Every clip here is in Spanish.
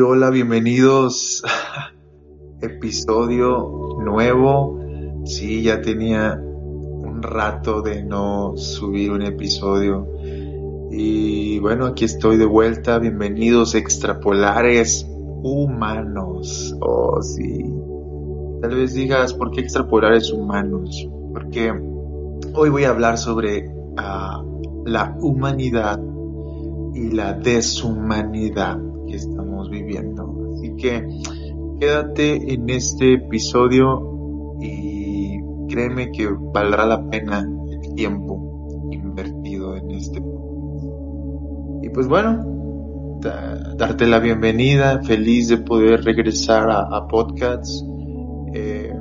Hola, bienvenidos. Episodio nuevo. Sí, ya tenía un rato de no subir un episodio. Y bueno, aquí estoy de vuelta. Bienvenidos extrapolares humanos. Oh, sí. Tal vez digas, ¿por qué extrapolares humanos? Porque hoy voy a hablar sobre ah, la humanidad y la deshumanidad viviendo. Así que quédate en este episodio y créeme que valdrá la pena el tiempo invertido en este Y pues bueno, darte la bienvenida, feliz de poder regresar a, a podcasts. Eh,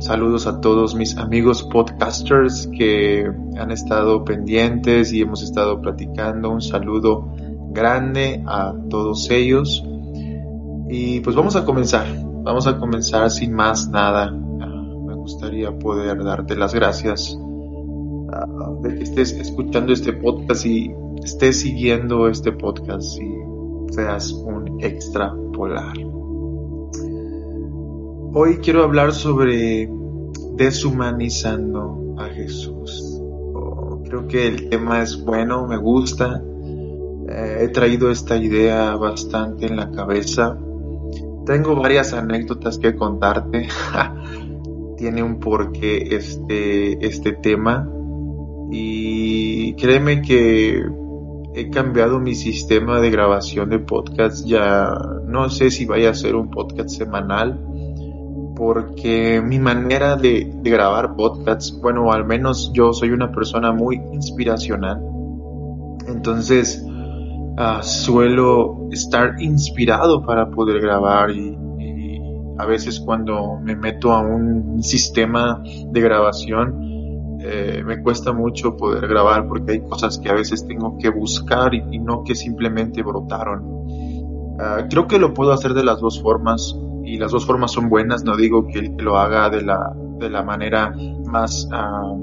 saludos a todos mis amigos podcasters que han estado pendientes y hemos estado platicando. Un saludo grande a todos ellos. Y pues vamos a comenzar. Vamos a comenzar sin más nada. Ah, me gustaría poder darte las gracias ah, de que estés escuchando este podcast y estés siguiendo este podcast y seas un extrapolar. Hoy quiero hablar sobre deshumanizando a Jesús. Oh, creo que el tema es bueno, me gusta he traído esta idea bastante en la cabeza. Tengo varias anécdotas que contarte. Tiene un porqué este, este tema. Y créeme que he cambiado mi sistema de grabación de podcast. Ya no sé si vaya a ser un podcast semanal. Porque mi manera de, de grabar podcasts, bueno, al menos yo soy una persona muy inspiracional. Entonces, Ah, suelo estar inspirado para poder grabar y, a veces cuando me meto a un sistema de grabación eh, me cuesta mucho poder grabar porque hay cosas que a veces tengo que buscar y, no que simplemente brotaron. Ah, creo que lo puedo hacer de las dos formas y las dos formas son buenas, no digo que el que lo haga de la, de la manera más ah,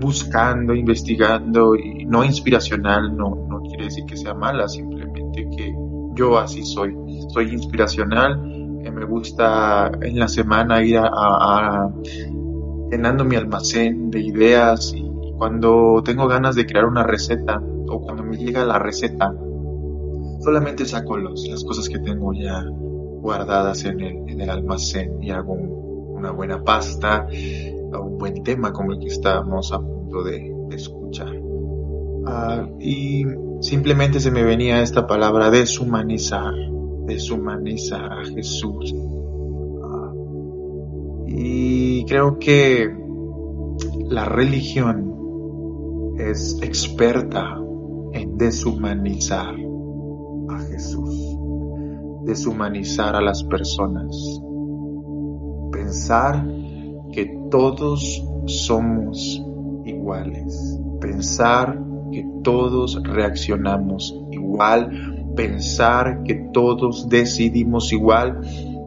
buscando, investigando y no inspiracional, no quiere decir que sea mala, simplemente que yo así soy. Soy inspiracional, eh, me gusta en la semana ir a, llenando mi almacén de ideas y cuando tengo ganas de crear una receta o cuando me llega la receta, solamente saco los, las cosas que tengo ya guardadas en el, en el almacén y hago una buena pasta, un buen tema como el que estamos a punto de, escuchar. Ah, y simplemente se me venía esta palabra deshumanizar, deshumanizar a Jesús. Ah, y creo que la religión es experta en deshumanizar a Jesús, deshumanizar a las personas, pensar que todos somos iguales, pensar que todos reaccionamos igual, pensar que todos decidimos igual,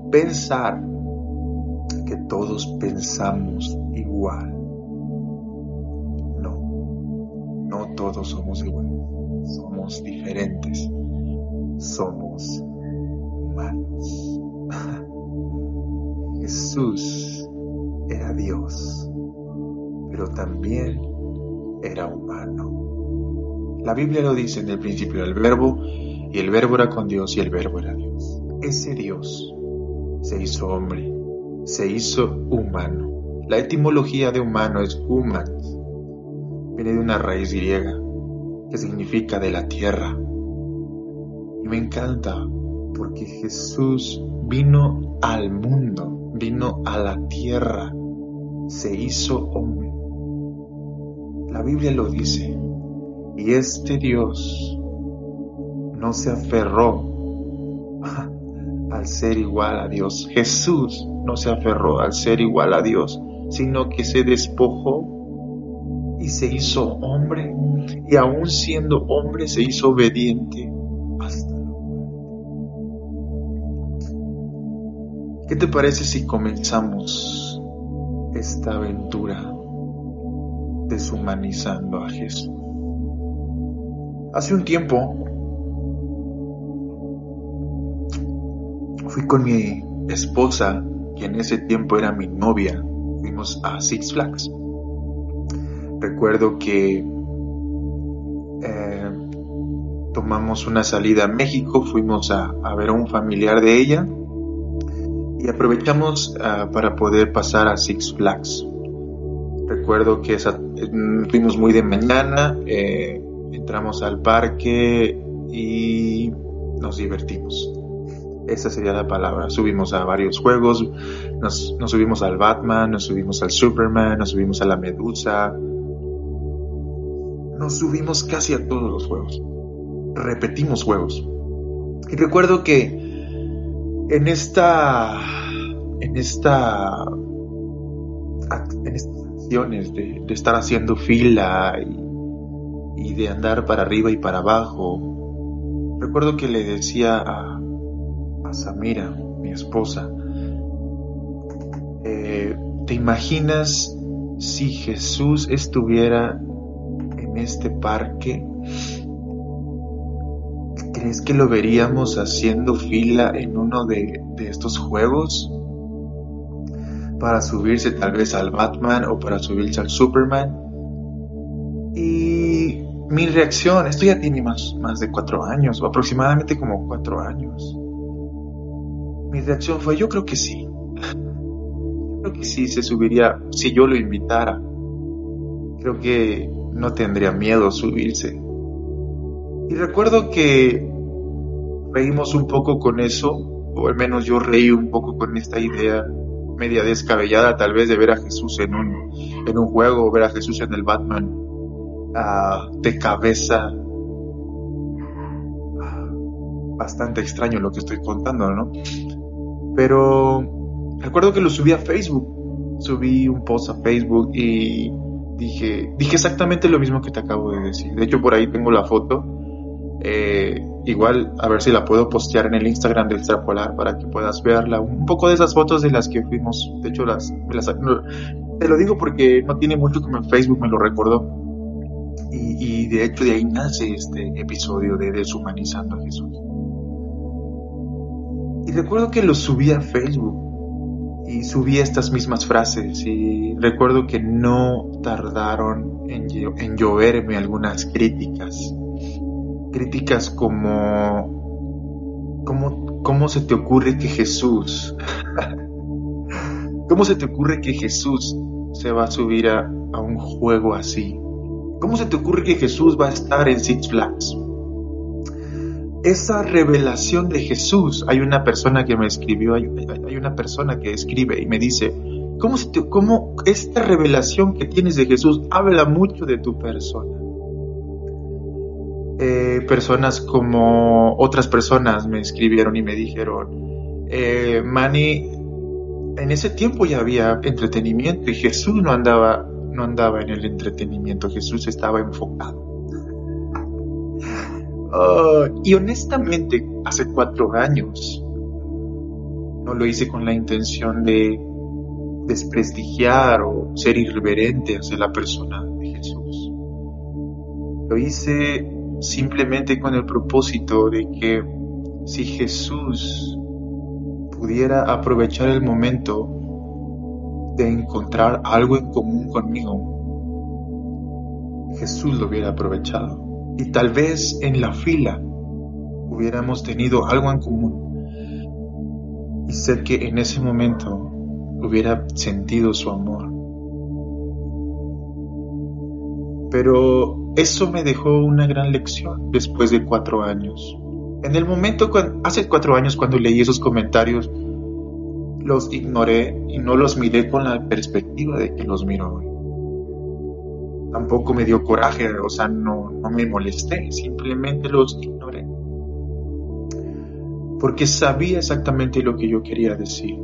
pensar que todos pensamos igual. No, no todos somos iguales, somos diferentes, somos humanos. Jesús era Dios, pero también era humano. La Biblia lo dice en el principio del verbo, y el verbo era con Dios y el verbo era Dios. Ese Dios se hizo hombre, se hizo humano. La etimología de humano es humans. Viene de una raíz griega que significa de la tierra. Y me encanta porque Jesús vino al mundo, vino a la tierra se hizo hombre. La Biblia lo dice. Y este Dios no se aferró al ser igual a Dios. Jesús no se aferró al ser igual a Dios, sino que se despojó y se hizo hombre. Y aún siendo hombre se hizo obediente hasta la muerte. ¿Qué te parece si comenzamos esta aventura deshumanizando a Jesús. Hace un tiempo fui con mi esposa, que en ese tiempo era mi novia, fuimos a Six Flags. Recuerdo que eh, tomamos una salida a México, fuimos a, ver a un familiar de ella y aprovechamos ah, para poder pasar a Six Flags. Recuerdo que mm, fuimos muy de mañana, eh, entramos al parque y nos divertimos. Esa sería la palabra. Subimos a varios juegos, nos, nos subimos al Batman, nos subimos al Superman, nos subimos a la Medusa. Nos subimos casi a todos los juegos. Repetimos juegos. Y recuerdo que en esta en esta en estas acciones de, estar haciendo fila y, y, de andar para arriba y para abajo recuerdo que le decía a, a Samira, mi esposa, eh, ¿te imaginas si Jesús estuviera en este parque? ¿Crees que lo veríamos haciendo fila en uno de, de estos juegos? Para subirse tal vez al Batman o para subirse al Superman. Y mi reacción, esto ya tiene más, más de cuatro años, o aproximadamente como cuatro años. Mi reacción fue, yo creo que sí. Creo que sí se subiría si yo lo invitara. Creo que no tendría miedo subirse. Y recuerdo que reímos un poco con eso, o al menos yo reí un poco con esta idea media descabellada tal vez de ver a Jesús en un, en un juego, o ver a Jesús en el Batman uh, de cabeza. bastante extraño lo que estoy contando, ¿no? Pero recuerdo que lo subí a Facebook. Subí un post a Facebook y dije, dije exactamente lo mismo que te acabo de decir. De hecho, por ahí tengo la foto. Eh, igual, a ver si la puedo postear en el Instagram de Extrapolar para que puedas verla. Un poco de esas fotos de las que fuimos. De hecho, las, te lo digo porque no tiene mucho que en Facebook me lo recordó. Y, de hecho, de ahí nace este episodio de Deshumanizando a Jesús. Y recuerdo que lo subí a Facebook y subí estas mismas frases y recuerdo que no tardaron en, lloverme algunas críticas. Críticas como, como, ¿cómo se te ocurre que Jesús, cómo se te ocurre que Jesús se va a subir a un juego así? ¿Cómo se te ocurre que Jesús va a estar en Six Flags? esa revelación de Jesús, hay una persona que me escribió, hay, una persona que escribe y me dice, ¿cómo, ¿cómo, esta revelación que tienes de Jesús habla mucho de tu persona? Eh, personas como otras personas me escribieron y me dijeron, eh, en ese tiempo ya había entretenimiento y Jesús no andaba, no andaba en el entretenimiento, Jesús estaba enfocado. Ah, y honestamente, hace cuatro años no lo hice con la intención de desprestigiar o ser irreverente hacia la persona de Jesús. Lo hice simplemente con el propósito de que si Jesús pudiera aprovechar el momento de encontrar algo en común conmigo, Jesús lo hubiera aprovechado y tal vez en la fila hubiéramos tenido algo en común y sé que en ese momento hubiera sentido su amor. Pero eso me dejó una gran lección después de cuatro años. En el momento, hace cuatro años cuando leí esos comentarios, los ignoré y no los miré con la perspectiva de que los miro hoy tampoco me dio coraje, o sea, no, no me molesté, simplemente los ignoré. Porque sabía exactamente lo que yo quería decir.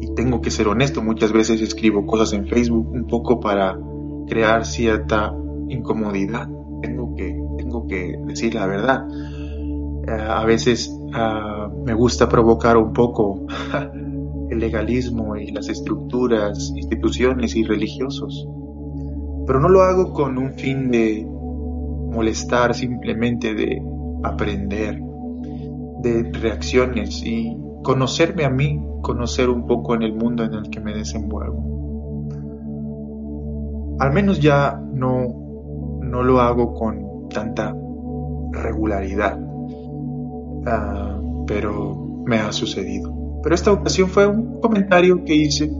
Y tengo que ser honesto, muchas veces escribo cosas en Facebook un poco para crear cierta incomodidad. Tengo que, tengo que decir la verdad. Eh, a veces ah, me gusta provocar un poco el legalismo y las estructuras, instituciones y religiosos pero no lo hago con un fin de molestar, simplemente de aprender de reacciones y conocerme a mí, conocer un poco en el mundo en el que me desenvuelvo. Al menos ya no, no lo hago con tanta regularidad, ah, pero me ha sucedido. Pero esta ocasión fue un comentario que hice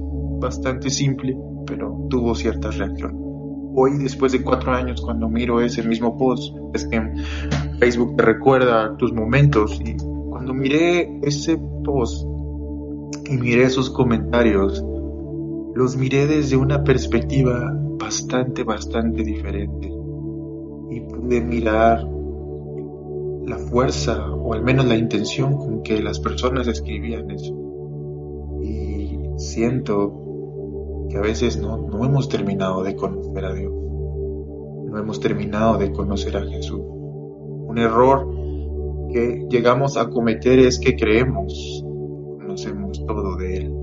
bastante simple, pero tuvo cierta reacción. Hoy, después de cuatro años, cuando miro ese mismo post, es que Facebook te recuerda tus momentos y cuando miré ese post y miré esos comentarios, los miré desde una perspectiva bastante, bastante diferente. Y pude mirar la fuerza o al menos la intención con que las personas escribían eso. Y siento que a veces no, no hemos terminado de conocer a Dios. No hemos terminado de conocer a Jesús. Un error que llegamos a cometer es que creemos conocemos todo de Él.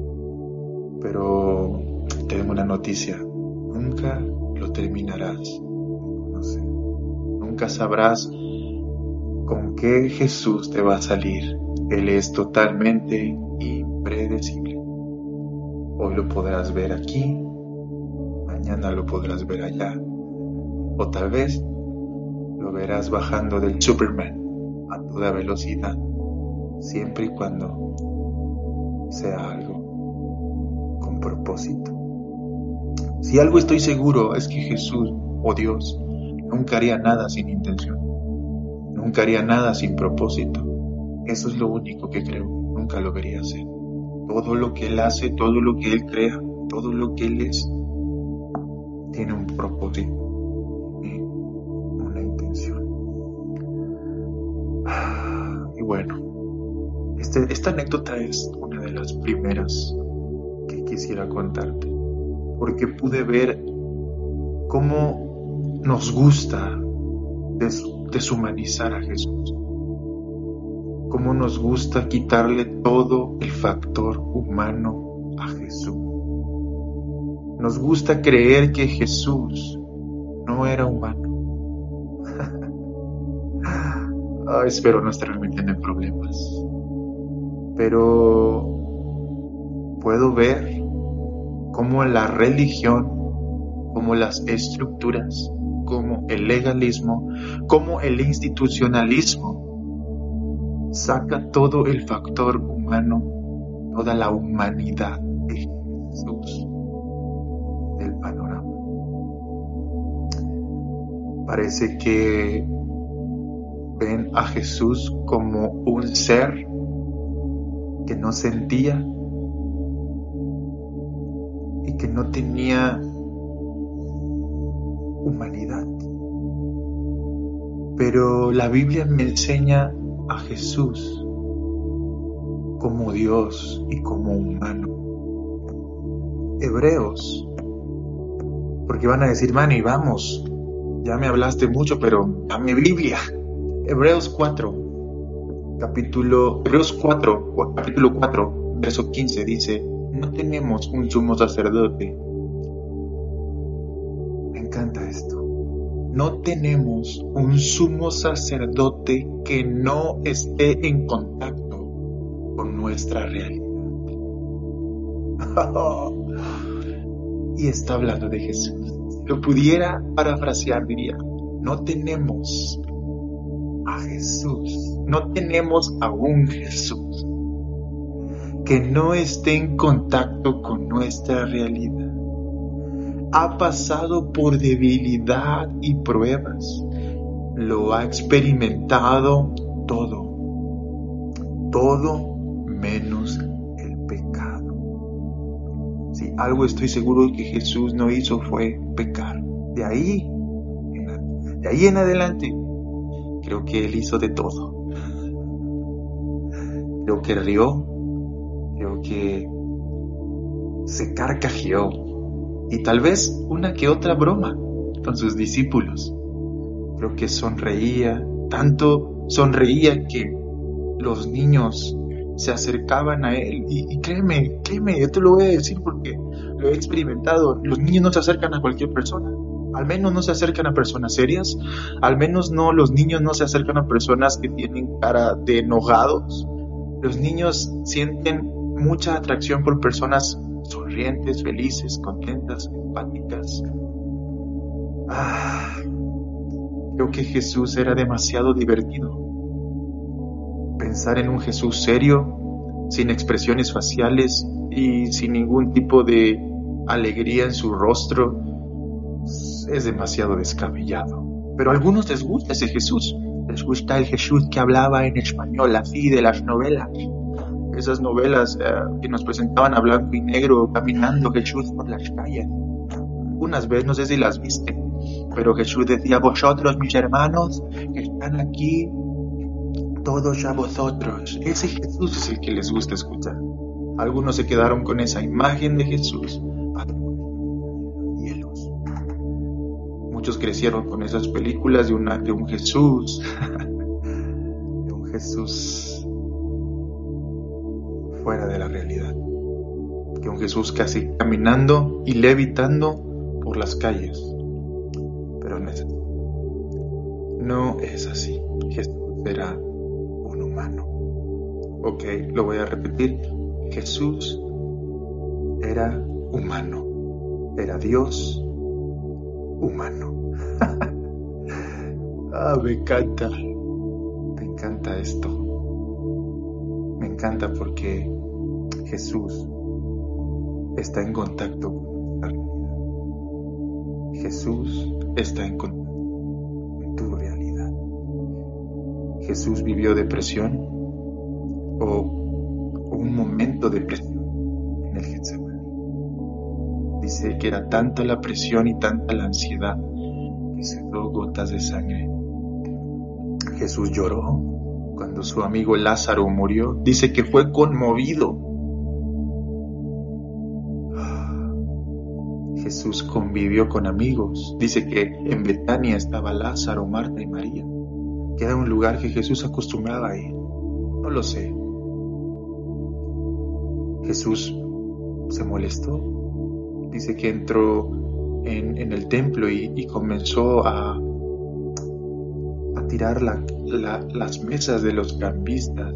Pero tengo una noticia, nunca lo terminarás de conocer. Nunca sabrás con qué Jesús te va a salir. Él es totalmente impredecible. Hoy lo podrás ver aquí, mañana lo podrás ver allá, o tal vez lo verás bajando del Superman a toda velocidad, siempre y cuando sea algo con propósito. Si algo estoy seguro es que Jesús o Dios nunca haría nada sin intención, nunca haría nada sin propósito. Eso es lo único que creo, nunca lo vería hacer. Todo lo que Él hace, todo lo que Él crea, todo lo que Él es, tiene un propósito y una intención. Y bueno, este, esta anécdota es una de las primeras que quisiera contarte, porque pude ver cómo nos gusta deshumanizar a Jesús, cómo nos gusta quitarle todo el factor humano a Jesús. Nos gusta creer que Jesús no era humano. Ah, espero no estar metiendo en problemas. Pero puedo ver cómo la religión, como las estructuras, el legalismo, como el institucionalismo, saca todo el factor humano, toda la humanidad de Jesús del panorama. Parece que ven a Jesús como un ser que no sentía y que no tenía humanidad. Pero la Biblia me enseña a Jesús como Dios y como humano. Hebreos, porque van a decir, Manny, vamos, ya me hablaste mucho, pero dame Biblia. Hebreos 4, capítulo, Hebreos 4, capítulo 4, verso 15 dice, no tenemos un sumo sacerdote No tenemos un sumo sacerdote que no esté en contacto con nuestra realidad. y está hablando de Jesús. Lo pudiera parafrasear, diría, no tenemos a Jesús, no tenemos a un Jesús que no esté en contacto con nuestra realidad ha pasado por debilidad y pruebas. Lo ha experimentado todo. Todo menos el pecado. Si algo estoy seguro que Jesús no hizo fue pecar. De ahí, de ahí en adelante, creo que Él hizo de todo. Creo que rió, creo que se carcajeó, y tal vez una que otra broma con sus discípulos. Creo que sonreía, tanto sonreía que los niños se acercaban a él. Y, créeme, créeme, yo te lo voy a decir porque lo he experimentado, los niños no se acercan a cualquier persona, al menos no se acercan a personas serias, al menos no, los niños no se acercan a personas que tienen cara de enojados, Los niños sienten mucha atracción por personas sonrientes, felices, contentas, empáticas. Ah, creo que Jesús era demasiado divertido. Pensar en un Jesús serio, sin expresiones faciales y sin ningún tipo de alegría en su rostro, es demasiado descabellado. Pero a algunos les gusta ese Jesús. Les gusta el Jesús que hablaba en español, así de las novelas. Esas novelas eh, que nos presentaban a blanco y negro, caminando Jesús por las calles. Unas veces, no sé si las viste, pero Jesús decía, vosotros mis hermanos que están aquí, todos a vosotros. Ese Jesús es el que les gusta escuchar. Algunos se quedaron con esa imagen de Jesús. Muchos crecieron con esas películas de, una, de un Jesús, de un Jesús fuera de la realidad, que un Jesús casi caminando y levitando por las calles. Pero no es así. No es así. Jesús era un humano. Ok, lo voy a repetir. Jesús era humano. Era Dios humano. ah, me encanta. Me encanta esto. Me encanta porque Jesús está en contacto con nuestra realidad. Jesús está en contacto con tu realidad. Jesús vivió depresión o un momento de presión en el Getsemaní. Dice que era tanta la presión y tanta la ansiedad que se dio gotas de sangre. Jesús lloró cuando su amigo Lázaro murió. Dice que fue conmovido. Jesús convivió con amigos. Dice que en Betania estaba Lázaro, Marta y María, que era un lugar que Jesús acostumbraba a ir. No lo sé. Jesús se molestó dice que entró en, el templo y, comenzó a, tirar las mesas de los cambistas,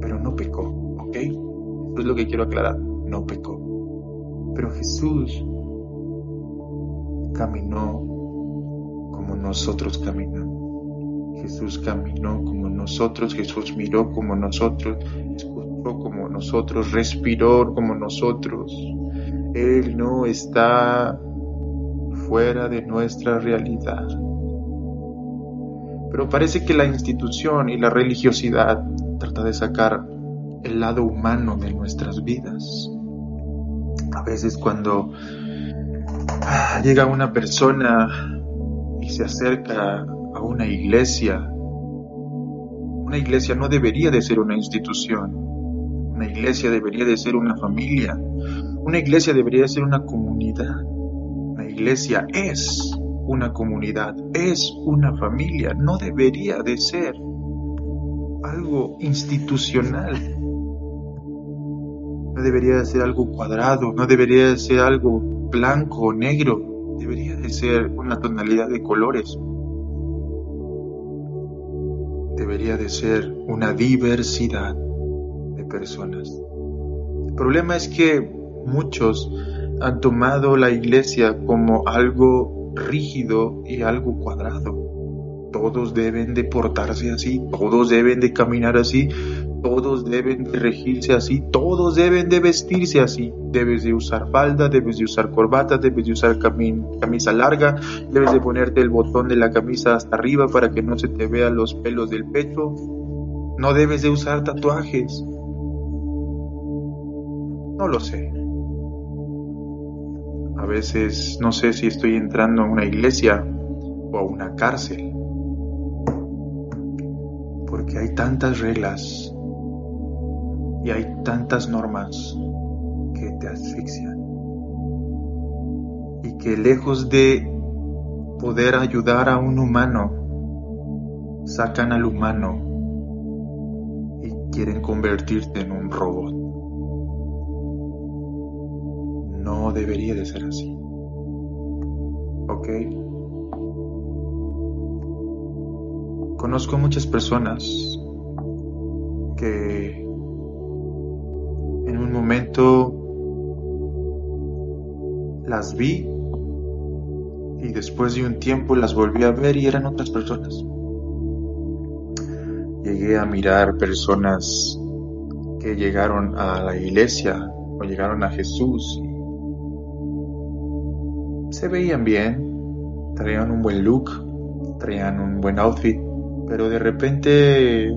pero no pecó, ¿ok? Eso es lo que quiero aclarar, no pecó. Pero Jesús caminó como nosotros caminamos. Jesús caminó como nosotros, Jesús miró como nosotros, escuchó como nosotros, respiró como nosotros. Él no está fuera de nuestra realidad. Pero parece que la institución y la religiosidad trata de sacar el lado humano de nuestras vidas. A veces cuando ah, llega una persona y se acerca a una iglesia, una iglesia no debería de ser una institución, una iglesia debería de ser una familia, una iglesia debería ser una comunidad. Una iglesia es una comunidad, es una familia, no debería de ser algo institucional. No debería de ser algo cuadrado, no debería de ser algo blanco o negro, debería de ser una tonalidad de colores. Debería de ser una diversidad de personas. El problema es que Muchos han tomado la iglesia como algo rígido y algo cuadrado. Todos deben de portarse así, todos deben de caminar así, todos deben de regirse así, todos deben de vestirse así. Debes de usar falda, debes de usar corbata, debes de usar camisa larga, debes de ponerte el botón de la camisa hasta arriba para que no se te vean los pelos del pecho. No debes de usar tatuajes. No lo sé. A veces no sé si estoy entrando a una iglesia o a una cárcel. Porque hay tantas reglas y hay tantas normas que te asfixian. Y que lejos de poder ayudar a un humano, sacan al humano y quieren convertirte en un robot. No debería de ser así. ¿Ok? Conozco muchas personas que en un momento las vi y después de un tiempo las volví a ver y eran otras personas. Llegué a mirar personas que llegaron a la iglesia o llegaron a Jesús. Se veían bien, traían un buen look, traían un buen outfit, pero de repente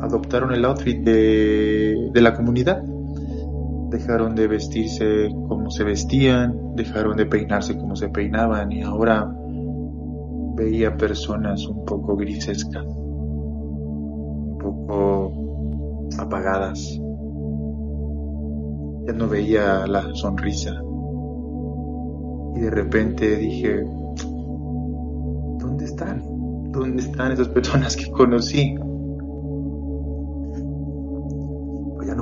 adoptaron el outfit de, de la comunidad. Dejaron de vestirse como se vestían, dejaron de peinarse como se peinaban y ahora veía personas un poco grisescas, un poco apagadas. Ya no veía la sonrisa. Y de repente dije, ¿dónde están? ¿Dónde están esas personas que conocí?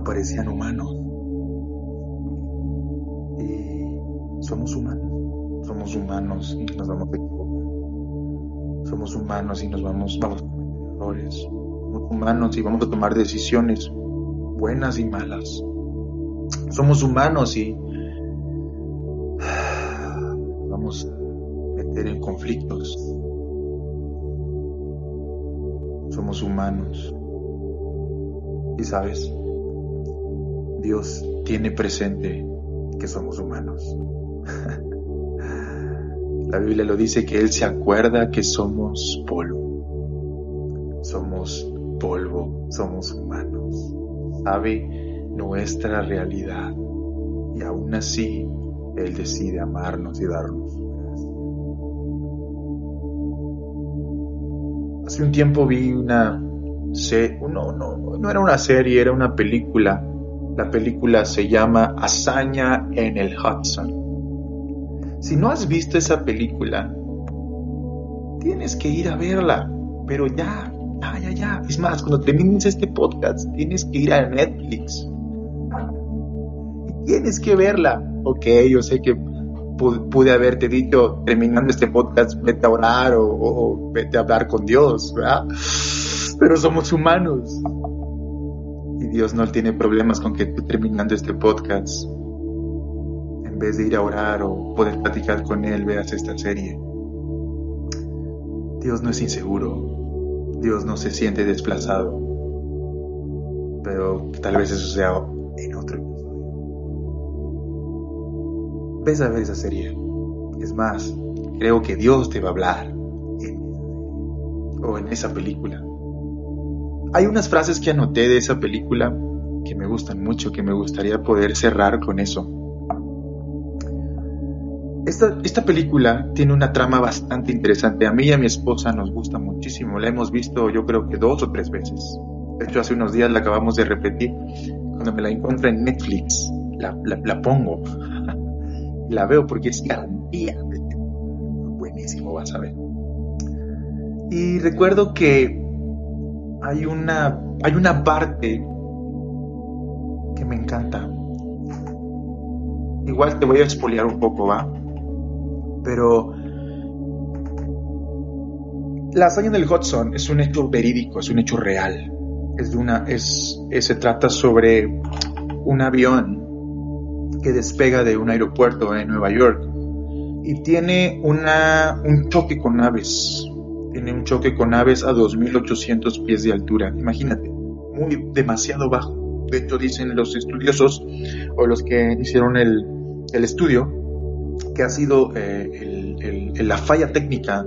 Parecían humanos. Y somos humanos. Somos humanos y nos vamos a equivocar. Somos humanos y nos vamos, a cometer errores. Somos humanos y vamos a tomar decisiones buenas y malas. Somos humanos y vamos a meter en conflictos. Somos humanos. Y sabes, Dios tiene presente que somos humanos. La Biblia lo dice que Él se acuerda que somos polvo. Somos polvo, somos humanos. Sabe nuestra realidad y aún así Él decide amarnos y darnos. Hace un tiempo vi una serie, no, no, no era una serie, era una película. La película se llama Hazaña en el Hudson. Si no has visto esa película, tienes que ir a verla, pero ya, ya, ya, ya. Es más, cuando termines este podcast, tienes que ir a Netflix. Y tienes que verla. Ok, yo sé que pude haberte dicho, terminando este podcast, vete a orar o, o vete a hablar con Dios, ¿verdad? Pero somos humanos. Dios no tiene problemas con que tú terminando este podcast, en vez de ir a orar o poder platicar con Él, veas esta serie. Dios no es inseguro. Dios no se siente desplazado. Pero tal vez eso sea en otro episodio. Ves a ver esa serie. Es más, creo que Dios te va a hablar en o en esa película. Hay unas frases que anoté de esa película que me gustan mucho, que me gustaría poder cerrar con eso. Esta, película tiene una trama bastante interesante. A mí y a mi esposa nos gusta muchísimo. La hemos visto yo creo que dos o tres veces. De hecho, hace unos días la acabamos de repetir. Cuando me la encuentro en Netflix, la pongo. la veo porque es garantía. Buenísimo, vas a ver. Y recuerdo que hay una, hay una parte que me encanta. Igual te voy a expoliar un poco, ¿va? Pero la hazaña del Hudson es un hecho verídico, es un hecho real. Es de una, es, es, se trata sobre un avión que despega de un aeropuerto en Nueva York y tiene una, un choque con aves. Un choque con aves a 2.800 pies de altura. Imagínate, muy demasiado bajo. De hecho, dicen los estudiosos o los que hicieron el, estudio que ha sido eh, la falla técnica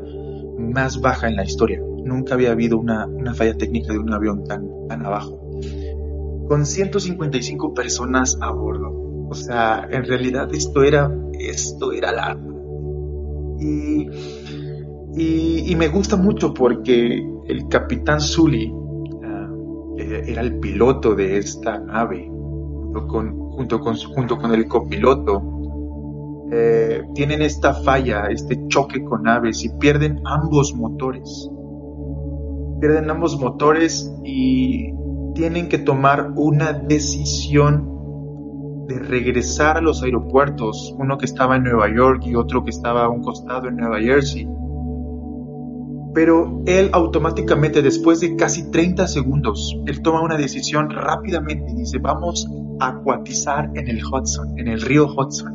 más baja en la historia. Nunca había habido una, falla técnica de un avión tan, tan abajo. Con 155 personas a bordo. O sea, en realidad esto era, esto era la... y, y me gusta mucho porque el capitán Sully uh, era el piloto de esta nave, junto con, junto con, junto con el copiloto. Eh, tienen esta falla, este choque con aves y pierden ambos motores. Pierden ambos motores y tienen que tomar una decisión de regresar a los aeropuertos, uno que estaba en Nueva York y otro que estaba a un costado en Nueva Jersey. Pero él automáticamente, después de casi 30 segundos, él toma una decisión rápidamente y dice, vamos a acuatizar en el Hudson, en el río Hudson.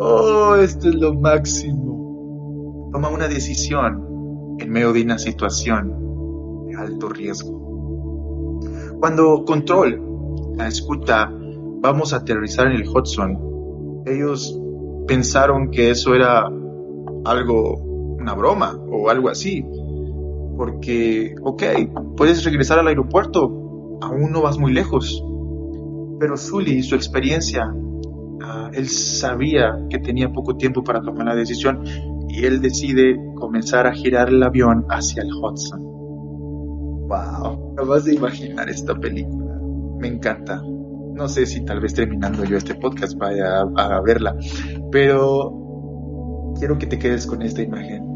Oh, esto es lo máximo. Toma una decisión en medio de una situación de alto riesgo. Cuando Control la escucha, vamos a aterrizar en el Hudson, ellos pensaron que eso era algo, una broma o algo así. Porque, ok, puedes regresar al aeropuerto, aún no vas muy lejos. Pero Sully, su experiencia, ah, él sabía que tenía poco tiempo para tomar la decisión y él decide comenzar a girar el avión hacia el Hudson. Wow, acabas de imaginar esta película. Me encanta. No sé si tal vez terminando yo este podcast vaya a verla, pero quiero que te quedes con esta imagen.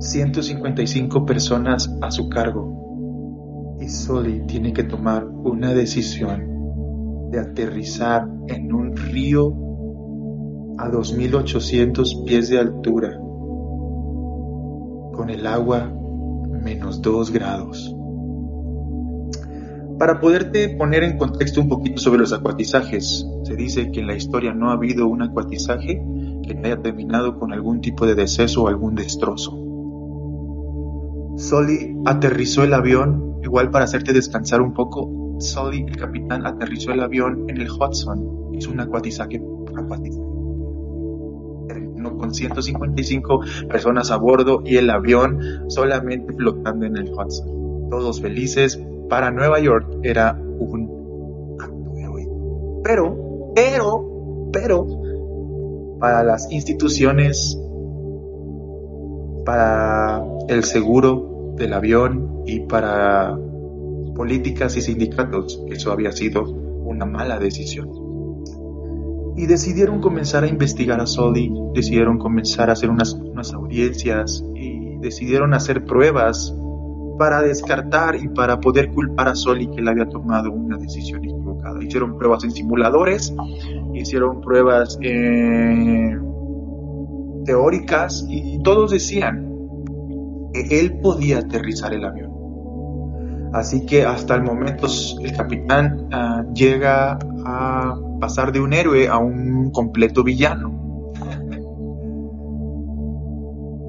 155 personas a su cargo y Soli tiene que tomar una decisión de aterrizar en un río a 2800 pies de altura con el agua menos 2 grados. Para poderte poner en contexto un poquito sobre los acuatizajes, se dice que en la historia no ha habido un acuatizaje que haya terminado con algún tipo de deceso o algún destrozo. Soli aterrizó el avión, igual para hacerte descansar un poco, Soli, el capitán, aterrizó el avión en el Hudson, hizo un acuatizaje, con 155 personas a bordo y el avión solamente flotando en el Hudson. Todos felices, para Nueva York era un acto heroico. Pero, pero, pero, para las instituciones, para el seguro del avión y para políticas y sindicatos, eso había sido una mala decisión. Y decidieron comenzar a investigar a Soli, decidieron comenzar a hacer unas, audiencias y decidieron hacer pruebas para descartar y para poder culpar a Soli que él había tomado una decisión equivocada. Hicieron pruebas en simuladores, hicieron pruebas eh, teóricas y todos decían él podía aterrizar el avión. Así que hasta el momento el capitán ah, llega a pasar de un héroe a un completo villano.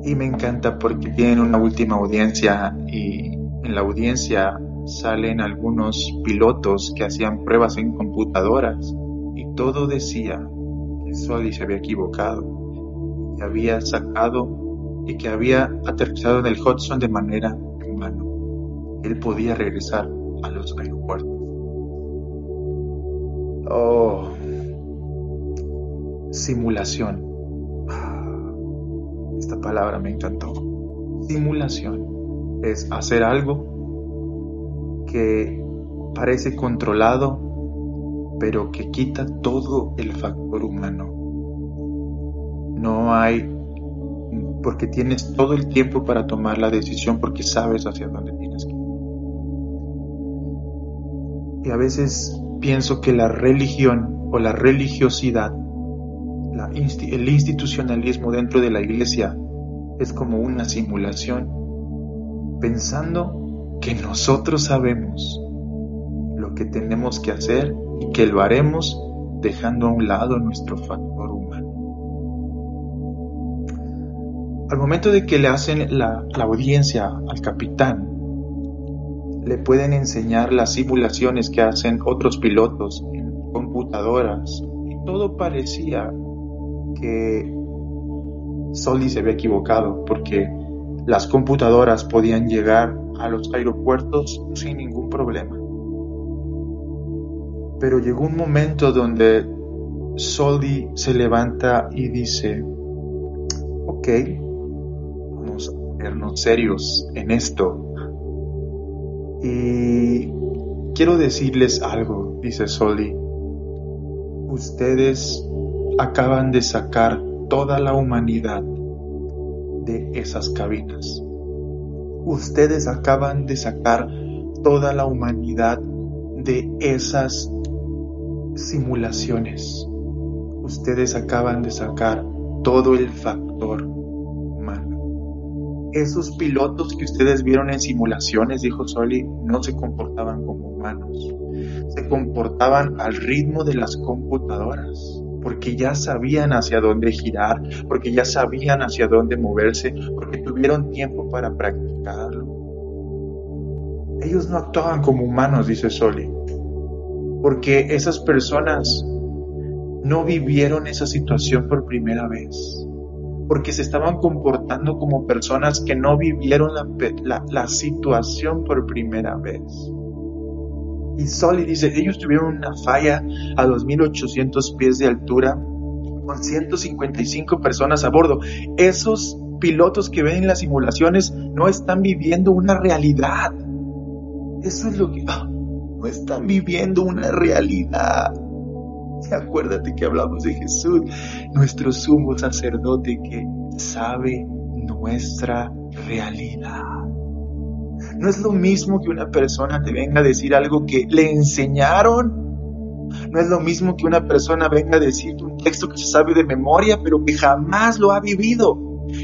Y me encanta porque tienen una última audiencia y en la audiencia salen algunos pilotos que hacían pruebas en computadoras y todo decía que Soli se había equivocado, que había sacado y que había aterrizado en el Hudson de manera humana. Él podía regresar a los aeropuertos. Oh, simulación. Esta palabra me encantó. Simulación es hacer algo que parece controlado pero que quita todo el factor humano. No hay, porque tienes todo el tiempo para tomar la decisión porque sabes hacia dónde tienes que ir. Y a veces pienso que la religión o la religiosidad, el institucionalismo dentro de la iglesia es como una simulación, pensando que nosotros sabemos lo que tenemos que hacer y que lo haremos dejando a un lado nuestro factor Al momento de que le hacen la, audiencia al capitán, le pueden enseñar las simulaciones que hacen otros pilotos en computadoras y todo parecía que Soli se había equivocado porque las computadoras podían llegar a los aeropuertos sin ningún problema. Pero llegó un momento donde Soldi se levanta y dice, ok, serios en esto. Y quiero decirles algo, dice Soldi. Ustedes acaban de sacar toda la humanidad de esas cabinas. Ustedes acaban de sacar toda la humanidad de esas simulaciones. Ustedes acaban de sacar todo el factor. Esos pilotos que ustedes vieron en simulaciones, dijo Soli, no se comportaban como humanos, se comportaban al ritmo de las computadoras, porque ya sabían hacia dónde girar, porque ya sabían hacia dónde moverse, porque tuvieron tiempo para practicarlo. Ellos no actuaban como humanos, dice Soli, porque esas personas no vivieron esa situación por primera vez porque se estaban comportando como personas que no vivieron la, situación por primera vez. Y Soli dice, ellos tuvieron una falla a 2.800 pies de altura con 155 personas a bordo. Esos pilotos que ven en las simulaciones no están viviendo una realidad. Eso es lo que... No están viviendo una realidad. Acuérdate que hablamos de Jesús, nuestro sumo sacerdote que sabe nuestra realidad. No es lo mismo que una persona te venga a decir algo que le enseñaron. No es lo mismo que una persona venga a decirte un texto que se sabe de memoria, pero que jamás lo ha vivido,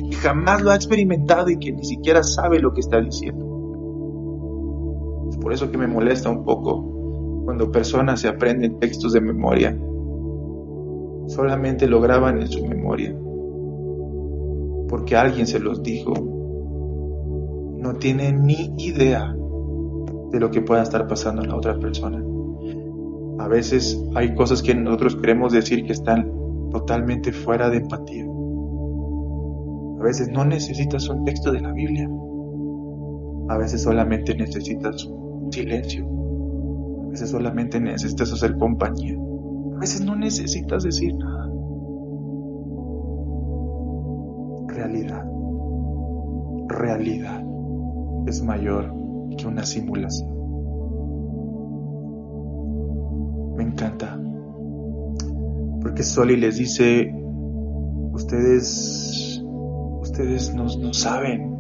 que jamás lo ha experimentado y que ni siquiera sabe lo que está diciendo. Es por eso que me molesta un poco cuando personas se aprenden textos de memoria solamente lo graban en su memoria, porque alguien se los dijo. No tienen ni idea de lo que pueda estar pasando en la otra persona. A veces hay cosas que nosotros queremos decir que están totalmente fuera de empatía. A veces no necesitas un texto de la Biblia. A veces solamente necesitas silencio. Veces solamente necesitas hacer compañía. A veces no necesitas decir nada. Realidad. Realidad es mayor que una simulación. Me encanta. Porque Soli les dice, ustedes, ustedes no, no saben.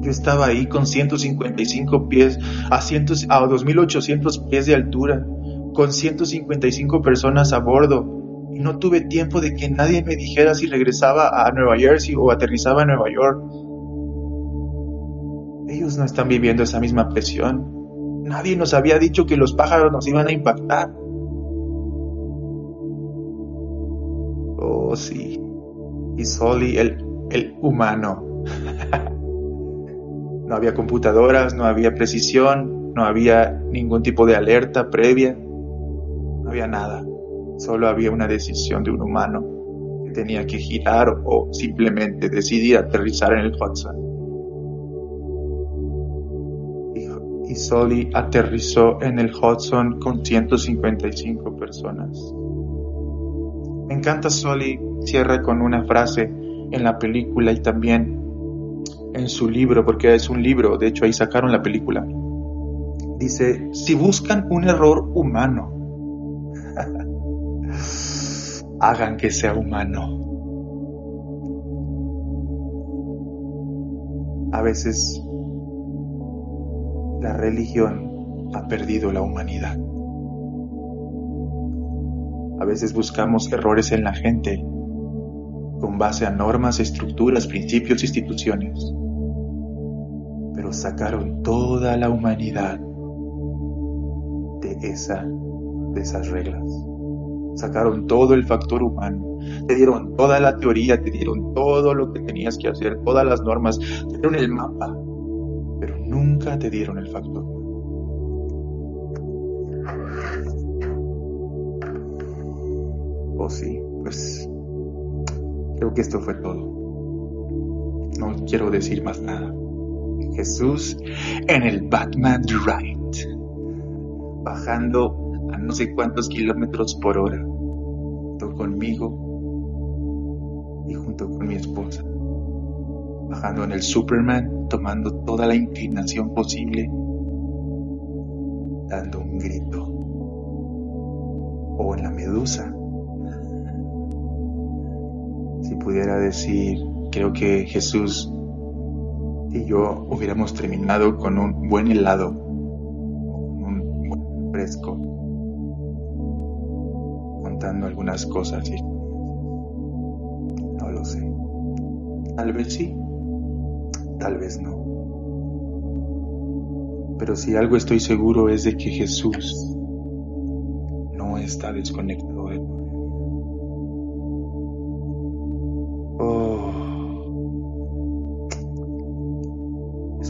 Yo estaba ahí con 155 pies, a, cientos, a 2800 pies de altura con 155 personas a bordo y no tuve tiempo de que nadie me dijera si regresaba a Nueva Jersey o aterrizaba en Nueva York. Ellos no están viviendo esa misma presión. Nadie nos había dicho que los pájaros nos iban a impactar. Oh, sí. Y Soli, el humano. no había computadoras, no había precisión, no había ningún tipo de alerta previa no había nada, solo había una decisión de un humano que tenía que girar o simplemente decidir aterrizar en el Hudson. Y, Soli aterrizó en el Hudson con 155 personas. Me encanta Soli, cierra con una frase en la película y también en su libro, porque es un libro, de hecho ahí sacaron la película. Dice, si buscan un error humano, hagan que sea humano. A veces la religión ha perdido la humanidad. A veces buscamos errores en la gente con base a normas, estructuras, principios, instituciones. Pero sacaron toda la humanidad de esa de esas reglas. Sacaron todo el factor humano, te dieron toda la teoría, te dieron todo lo que tenías que hacer, todas las normas, te dieron el mapa, pero nunca te dieron el factor humano. Oh sí, pues creo que esto fue todo. No quiero decir más nada. Jesús en el Batman Ride, bajando a no sé cuántos kilómetros por hora, junto conmigo y junto con mi esposa, bajando en el Superman, tomando toda la inclinación posible, dando un grito, o en la medusa. Pudiera decir, creo que Jesús y yo hubiéramos terminado con un buen helado, con un buen fresco algunas cosas No lo sé. Tal vez sí. tal vez no. Pero si algo estoy seguro es de que Jesús no está desconectado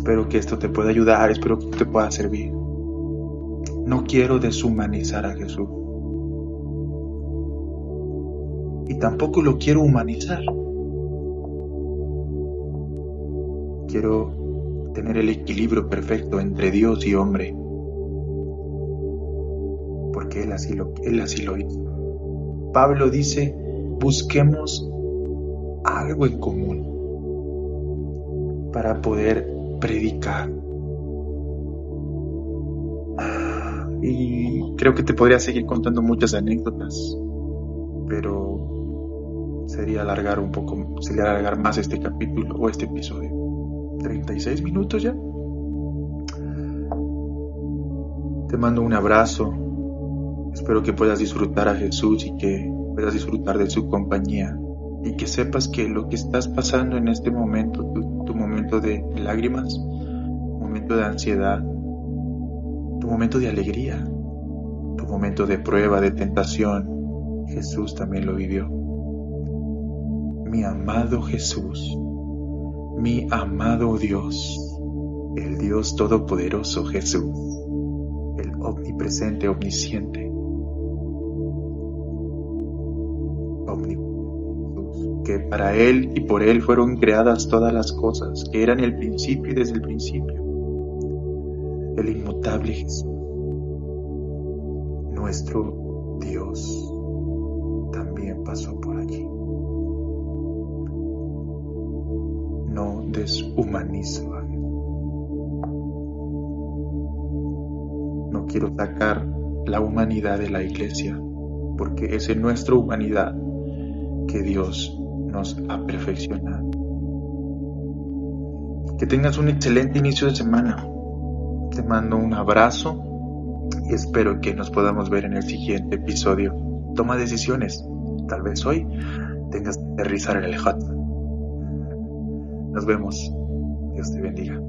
Espero que esto te pueda ayudar, espero que te pueda servir. No quiero deshumanizar a Jesús. Y tampoco lo quiero humanizar. Quiero tener el equilibrio perfecto entre Dios y hombre. Porque Él así lo, él así lo hizo. Pablo dice, busquemos algo en común para poder predicar. Y creo que te podría seguir contando muchas anécdotas, pero sería alargar un poco, sería alargar más este capítulo o este episodio. 36 minutos ya. Te mando un abrazo. Espero que puedas disfrutar a Jesús y que puedas disfrutar de su compañía. Y que sepas que lo que estás pasando en este momento, tu, momento de lágrimas, tu momento de ansiedad, tu momento de alegría, tu momento de prueba, de tentación, Jesús también lo vivió. Mi amado Jesús mi amado Dios, el Dios Todopoderoso Jesús, el omnipresente, omnisciente, para Él y por Él fueron creadas todas las cosas, que eran el principio y desde el principio, el inmutable Jesús, nuestro Dios, también pasó por allí. deshumanizo No quiero sacar la humanidad de la iglesia, porque es en nuestra humanidad que Dios nos ha perfeccionado. Que tengas un excelente inicio de semana. Te mando un abrazo y espero que nos podamos ver en el siguiente episodio. Toma decisiones. Tal vez hoy tengas que aterrizar en el hot. Nos vemos. Dios te bendiga.